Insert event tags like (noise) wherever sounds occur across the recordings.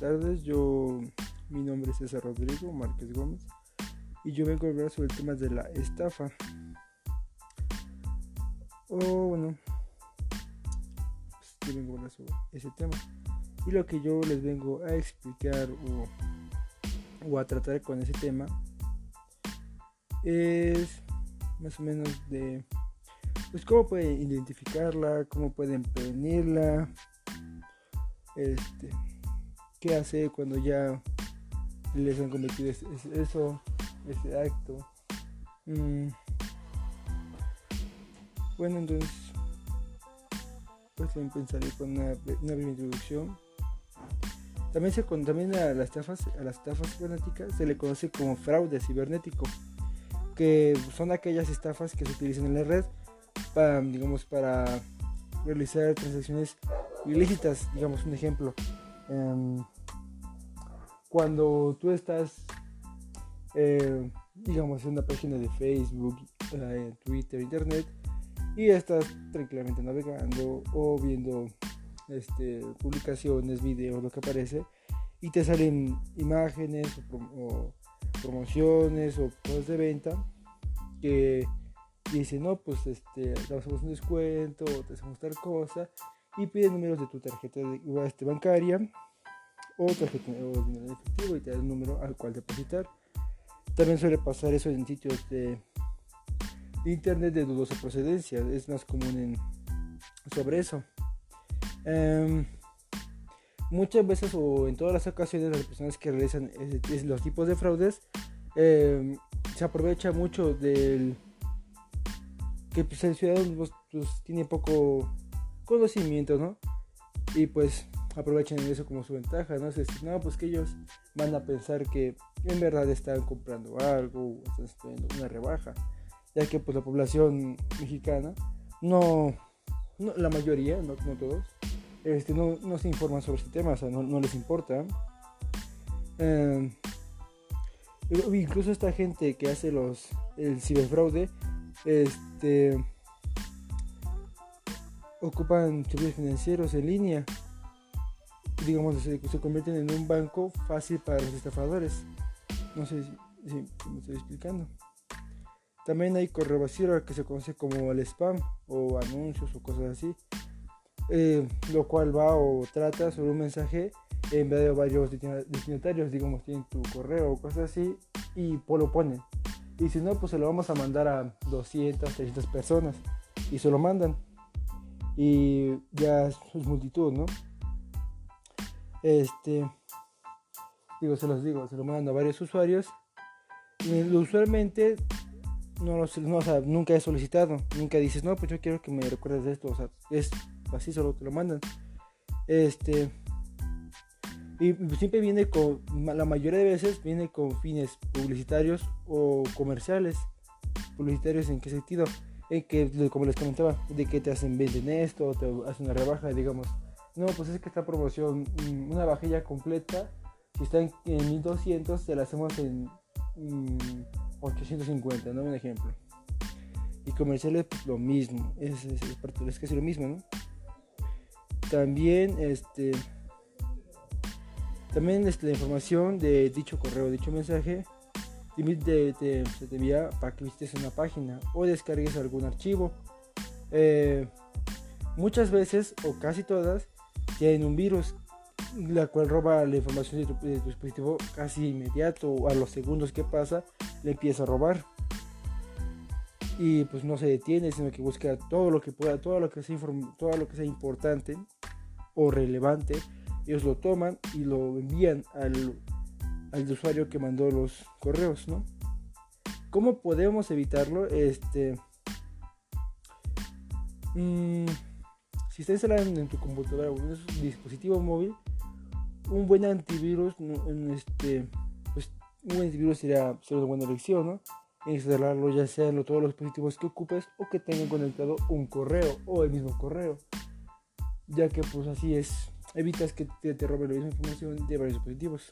tardes. Yo, mi nombre es César Rodrigo Márquez Gómez y yo vengo a hablar sobre el tema de la estafa. O bueno, pues, vengo a hablar sobre ese tema. Y lo que yo les vengo a explicar o, o a tratar con ese tema es más o menos de pues cómo pueden identificarla, cómo pueden prevenirla, este, qué hacer cuando ya les han cometido eso, ese acto. Mm. Bueno, entonces, pues empezaré con una, una breve introducción. También, se, también a las estafas, a las estafas cibernéticas se le conoce como fraude cibernético, que son aquellas estafas que se utilizan en la red para, digamos, para realizar transacciones ilícitas, digamos un ejemplo. Em, cuando tú estás, eh, digamos, en una página de Facebook, eh, Twitter, Internet, y estás tranquilamente navegando o viendo este, publicaciones, videos, lo que aparece, y te salen imágenes o, promociones o cosas de venta que dicen, no, pues este, te hacemos un descuento, te hacemos tal cosa, y pide números de tu tarjeta de, este, bancaria o tarjeta o dinero en efectivo y te da el número al cual depositar. También suele pasar eso en sitios de, internet de dudosa procedencia, es más común en, sobre eso. Em, muchas veces o en todas las ocasiones las personas que realizan los tipos de fraudes em, se aprovecha mucho del que pues, el ciudadano pues, pues, tiene poco conocimiento, ¿no? Y pues aprovechan eso como su ventaja, ¿no? Es decir, no, pues que ellos van a pensar que en verdad están comprando algo están teniendo una rebaja, ya que pues la población mexicana no, la mayoría, no como todos, este, no, no, se informan sobre este tema, o sea, no, no les importa. Eh, incluso esta gente que hace los el ciberfraude, este ocupan servicios financieros en línea. Digamos, se, se, convierten en un banco fácil para los estafadores. No sé si, me estoy explicando. También hay correo basura que se conoce como el spam o anuncios o cosas así. Eh, lo cual va o trata sobre un mensaje enviado a varios destinatarios, digamos, tienen tu correo o cosas así y pues lo ponen. Y si no, pues se lo vamos a mandar a 200, 300 personas y se lo mandan y ya es multitud, ¿no? Este, digo, se los digo, se lo mandan a varios usuarios. Y usualmente no, lo, no nunca he solicitado, nunca dices, no, pues yo quiero que me recuerdes de esto, o sea, es así, solo te lo mandan. Este, y siempre viene con, la mayoría de veces viene con fines publicitarios o comerciales. Publicitarios en qué sentido? En que, como les comentaba, de que te hacen venden esto, te hacen una rebaja, digamos, no, pues es que esta promoción, mm, una vajilla completa, si está en, 1200, se la hacemos en 850, ¿no? Un ejemplo. Y comerciales, pues lo mismo, es, es, es, casi lo mismo, ¿no? También, este, también este, la información de dicho correo, dicho mensaje, te, te, te envía para que visites una página o descargues algún archivo. Eh, muchas veces, o casi todas, tienen un virus, la cual roba la información de tu, dispositivo casi inmediato, o a los segundos que pasa, le empieza a robar. Y pues no se detiene, sino que busca todo lo que pueda, todo lo que sea, todo lo que sea importante o relevante. Ellos lo toman y lo envían al al usuario que mandó los correos, ¿no? ¿Cómo podemos evitarlo? Este, mm, si estás instalando en tu computadora o en un dispositivo móvil, un buen antivirus, este, pues un buen antivirus sería, una buena elección, ¿no? Instalarlo ya sea en todos los dispositivos que ocupes o que tengan conectado un correo o el mismo correo, ya que pues así es, evitas que te, te roben la misma información de varios dispositivos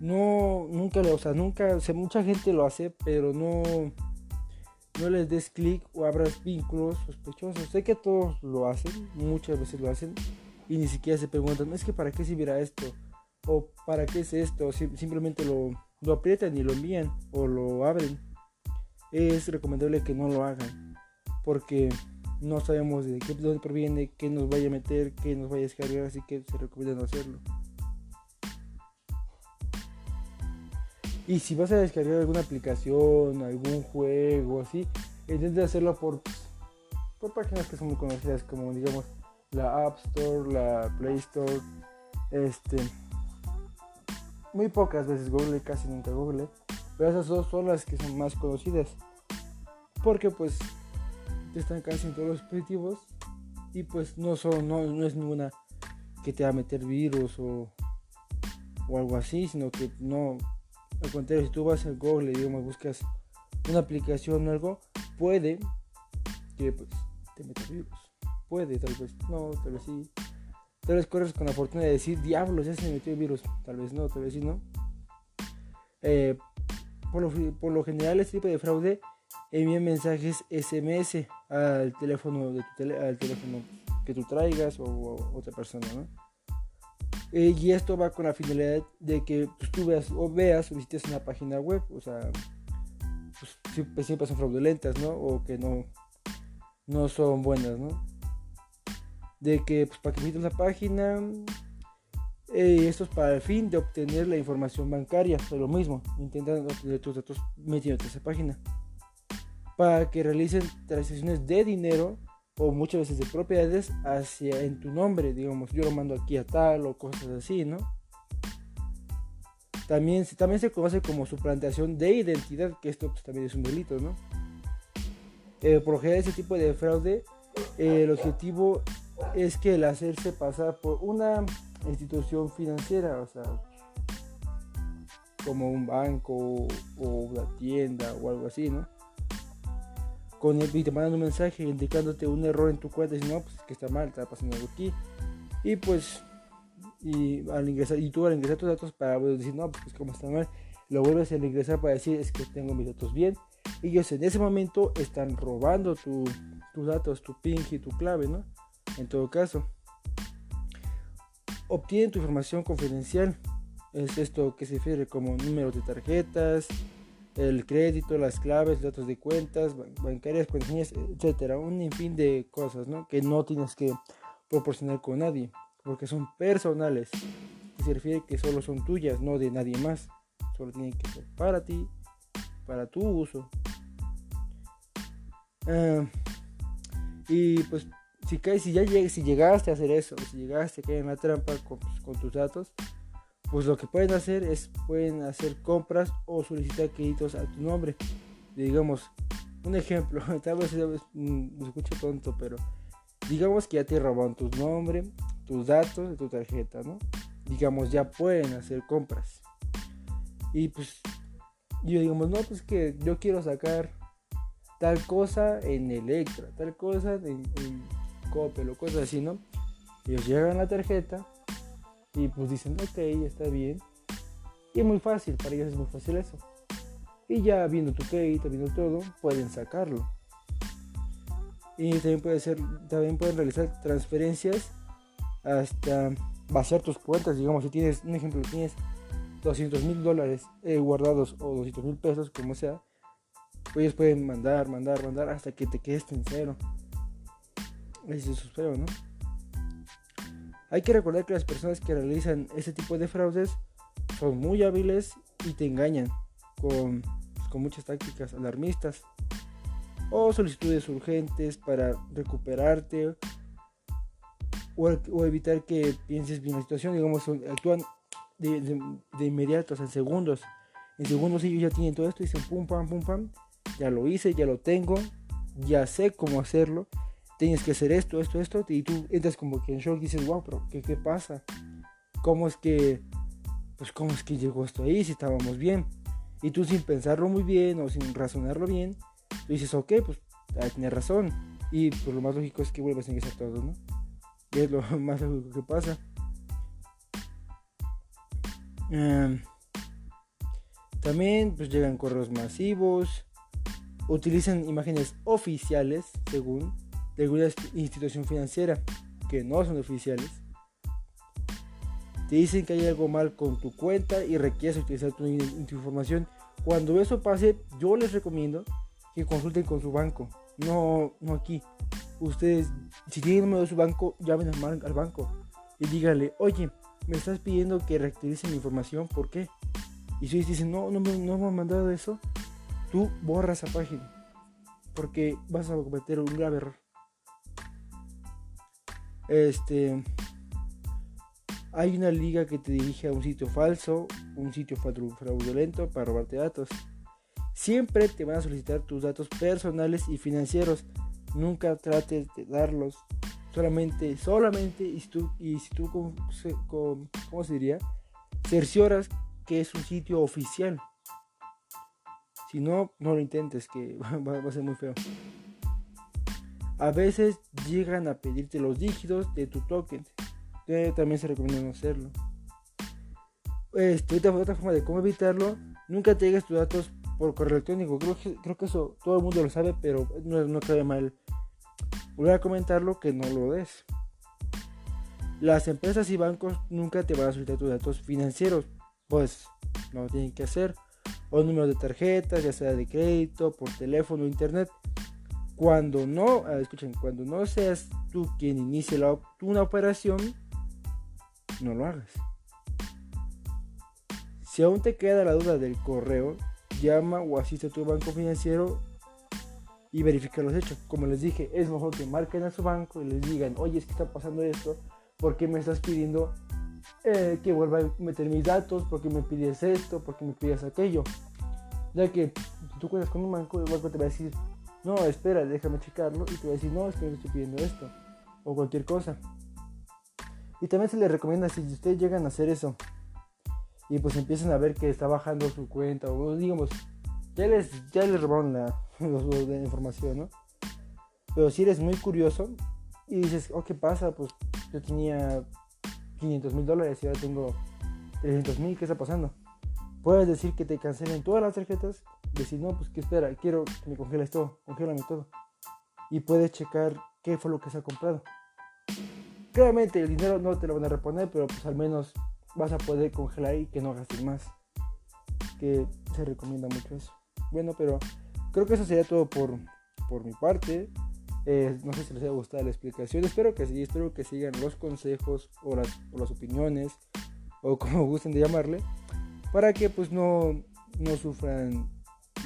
no, nunca, o sea, nunca, o sea, mucha gente lo hace, pero no, no les des clic o abras vínculos sospechosos. Sé que todos lo hacen, muchas veces lo hacen, y ni siquiera se preguntan, es que para qué sirvirá esto, o para qué es esto, simplemente lo, lo aprietan y lo envían o lo abren. Es recomendable que no lo hagan, porque no sabemos de qué, dónde proviene, qué nos vaya a meter, qué nos vaya a descargar, así que se recomienda no hacerlo. Y si vas a descargar alguna aplicación, algún juego, así, intenta hacerlo por, por páginas que son muy conocidas, como digamos la App Store, la Play Store, este, muy pocas veces Google, casi nunca Google, pero esas dos son las que son más conocidas, porque pues están casi en todos los dispositivos y pues no son, no, no es ninguna que te va a meter virus o, o algo así, sino que no, al contrario, si tú vas a Google digamos buscas una aplicación o algo, puede que pues te meta virus. Puede, tal vez no, tal vez sí. Tal vez corres con la fortuna de decir, diablos, ya se me metió el virus. Tal vez no, tal vez sí no. Eh, por, lo, general, este tipo de fraude envía mensajes SMS al teléfono, de tu al teléfono que tú traigas o, otra persona, ¿no? Eh, y esto va con la finalidad de que pues, tú veas o veas o visites una página web, o sea, pues, siempre, son fraudulentas, ¿no? O que no, no son buenas, ¿no? De que pues, para que visites la página, eh, esto es para el fin de obtener la información bancaria, es lo mismo, intentan obtener tus datos metiéndote esa página para que realicen transacciones de dinero o muchas veces de propiedades hacia en tu nombre, digamos, yo lo mando aquí a tal o cosas así, ¿no? También, también se conoce como suplantación de identidad, que esto pues, también es un delito, ¿no? Eh, por ese tipo de fraude, eh, el objetivo es que el hacerse pasar por una institución financiera, o sea, como un banco o una tienda o algo así, ¿no? Con el, y te mandan un mensaje indicándote un error en tu cuenta y no, pues es que está mal, está pasando algo aquí. Y pues, y al ingresar, y tú al ingresar tus datos para decir, no, pues como está mal, lo vuelves a ingresar para decir, es que tengo mis datos bien. Ellos en ese momento están robando tu, tus datos, tu ping y tu clave, ¿no? En todo caso, obtienen tu información confidencial. Es esto que se refiere como números de tarjetas, el crédito, las claves, datos de cuentas bancarias, contraseñas, etcétera, un fin de cosas, ¿no? Que no tienes que proporcionar con nadie, porque son personales. Y se refiere que solo son tuyas, no de nadie más. Solo tienen que ser para ti, para tu uso. Ah, y pues si si ya si llegaste a hacer eso, si llegaste a caer en la trampa con, pues, con tus datos, pues lo que pueden hacer es pueden hacer compras o solicitar créditos a tu nombre. Digamos, un ejemplo, (laughs) tal vez mm, me escucho tonto, pero digamos que ya te robaron tu nombre, tus datos de tu tarjeta, ¿no? Digamos, ya pueden hacer compras. Y pues yo digamos, no, pues que yo quiero sacar tal cosa en Electra, tal cosa en, en Coppel o cosas así, ¿no? Ellos llegan la tarjeta y pues dicen, ok, está bien. Y es muy fácil, para ellos es muy fácil eso. Y ya viendo tu crédito, viendo todo, pueden sacarlo. Y también, puede ser, también pueden realizar transferencias hasta vaciar tus cuentas. Digamos, si tienes, un ejemplo, tienes 200 mil dólares eh, guardados o 200 mil pesos, como sea, ellos pueden mandar, mandar, mandar hasta que te quedes en cero. Eso es feo, ¿no? Hay que recordar que las personas que realizan ese tipo de fraudes son muy hábiles y te engañan con, pues, con muchas tácticas alarmistas o solicitudes urgentes para recuperarte o, evitar que pienses bien la situación. Digamos, actúan de, inmediato, o sea, en segundos. En segundos ellos ya tienen todo esto y dicen pum, pam, pum, pam. Ya lo hice, ya lo tengo, ya sé cómo hacerlo tienes que hacer esto, esto, esto, y tú entras como que en shock y dices, wow, pero ¿qué, qué pasa? ¿Cómo es que, pues cómo es que llegó esto ahí si estábamos bien? Y tú sin pensarlo muy bien o sin razonarlo bien, tú dices, ok, pues tiene razón. Y pues lo más lógico es que vuelvas a ingresar todo, ¿no? Y es lo (laughs) más lógico que pasa. Em, también pues llegan correos masivos, utilizan imágenes oficiales, según de alguna institución financiera que no son oficiales te dicen que hay algo mal con tu cuenta y requieres utilizar tu, información. Cuando eso pase, yo les recomiendo que consulten con su banco, no, no aquí. Ustedes, si tienen el número su banco, llamen al, banco y díganle, oye, me estás pidiendo que reactualice mi información, ¿por qué? Y si dicen, no, no, no me han mandado eso, tú borras esa página. Porque vas a cometer un grave error. Este. Hay una liga que te dirige a un sitio falso, un sitio fraudulento para robarte datos. Siempre te van a solicitar tus datos personales y financieros. Nunca trates de darlos. Solamente, solamente, y si tú, y si tú con, ¿cómo se diría? Cercioras que es un sitio oficial. Si no, no lo intentes, que (laughs) va, a ser muy feo. A veces llegan a pedirte los dígitos de tu token. también se recomienda no hacerlo. Este, otra, forma de cómo evitarlo, nunca te tus datos por correo electrónico. Creo que, eso todo el mundo lo sabe, pero no, no cabe mal volver a comentarlo que no lo des. Las empresas y bancos nunca te van a solicitar tus datos financieros, pues no lo tienen que hacer o números de tarjetas, ya sea de crédito, por teléfono, internet. Cuando no, escuchen, cuando no seas tú quien inicie una operación, no lo hagas. Si aún te queda la duda del correo, llama o asiste a tu banco financiero y verifica los hechos. Como les dije, es mejor que marquen a su banco y les digan, oye, es que está pasando esto, ¿por qué me estás pidiendo eh, que vuelva a meter mis datos, porque me pides esto, porque me pides aquello. Ya que tú cuentas con un banco, el banco te va a decir, no, espera, déjame checarlo, y te va a decir, no, es que me estoy pidiendo esto, o cualquier cosa. Y también se les recomienda, si ustedes llegan a hacer eso, y pues empiezan a ver que está bajando su cuenta, o digamos, ya les, ya les robaron la, (laughs) la información, ¿no? Pero si eres muy curioso y dices, oh, ¿qué pasa? Pues yo tenía 500 mil dólares y ahora tengo 300 mil, ¿qué está pasando? Puedes decir que te cancelen todas las tarjetas, decir, no, pues que espera, quiero que me congeles todo, congélame todo. Y puedes checar qué fue lo que se ha comprado. Claramente el dinero no te lo van a reponer, pero pues al menos vas a poder congelar y que no gastes más. Que se recomienda mucho eso. Bueno, pero creo que eso sería todo por, por mi parte. Eh, no sé si les haya gustado la explicación. Espero que sí, espero que sigan los consejos o las, las opiniones o como gusten de llamarle para que pues no, no sufran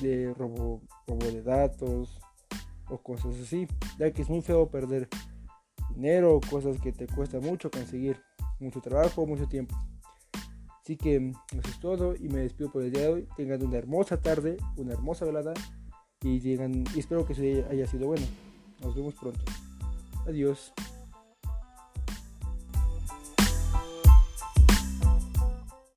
de robo, robo de datos o cosas así. Ya que es muy feo perder dinero o cosas que te cuesta mucho conseguir. Mucho trabajo, mucho tiempo. Así que eso es todo y me despido por el día de hoy. Tengan una hermosa tarde, una hermosa velada y, llegan, y espero que haya sido bueno. Nos vemos pronto. Adiós.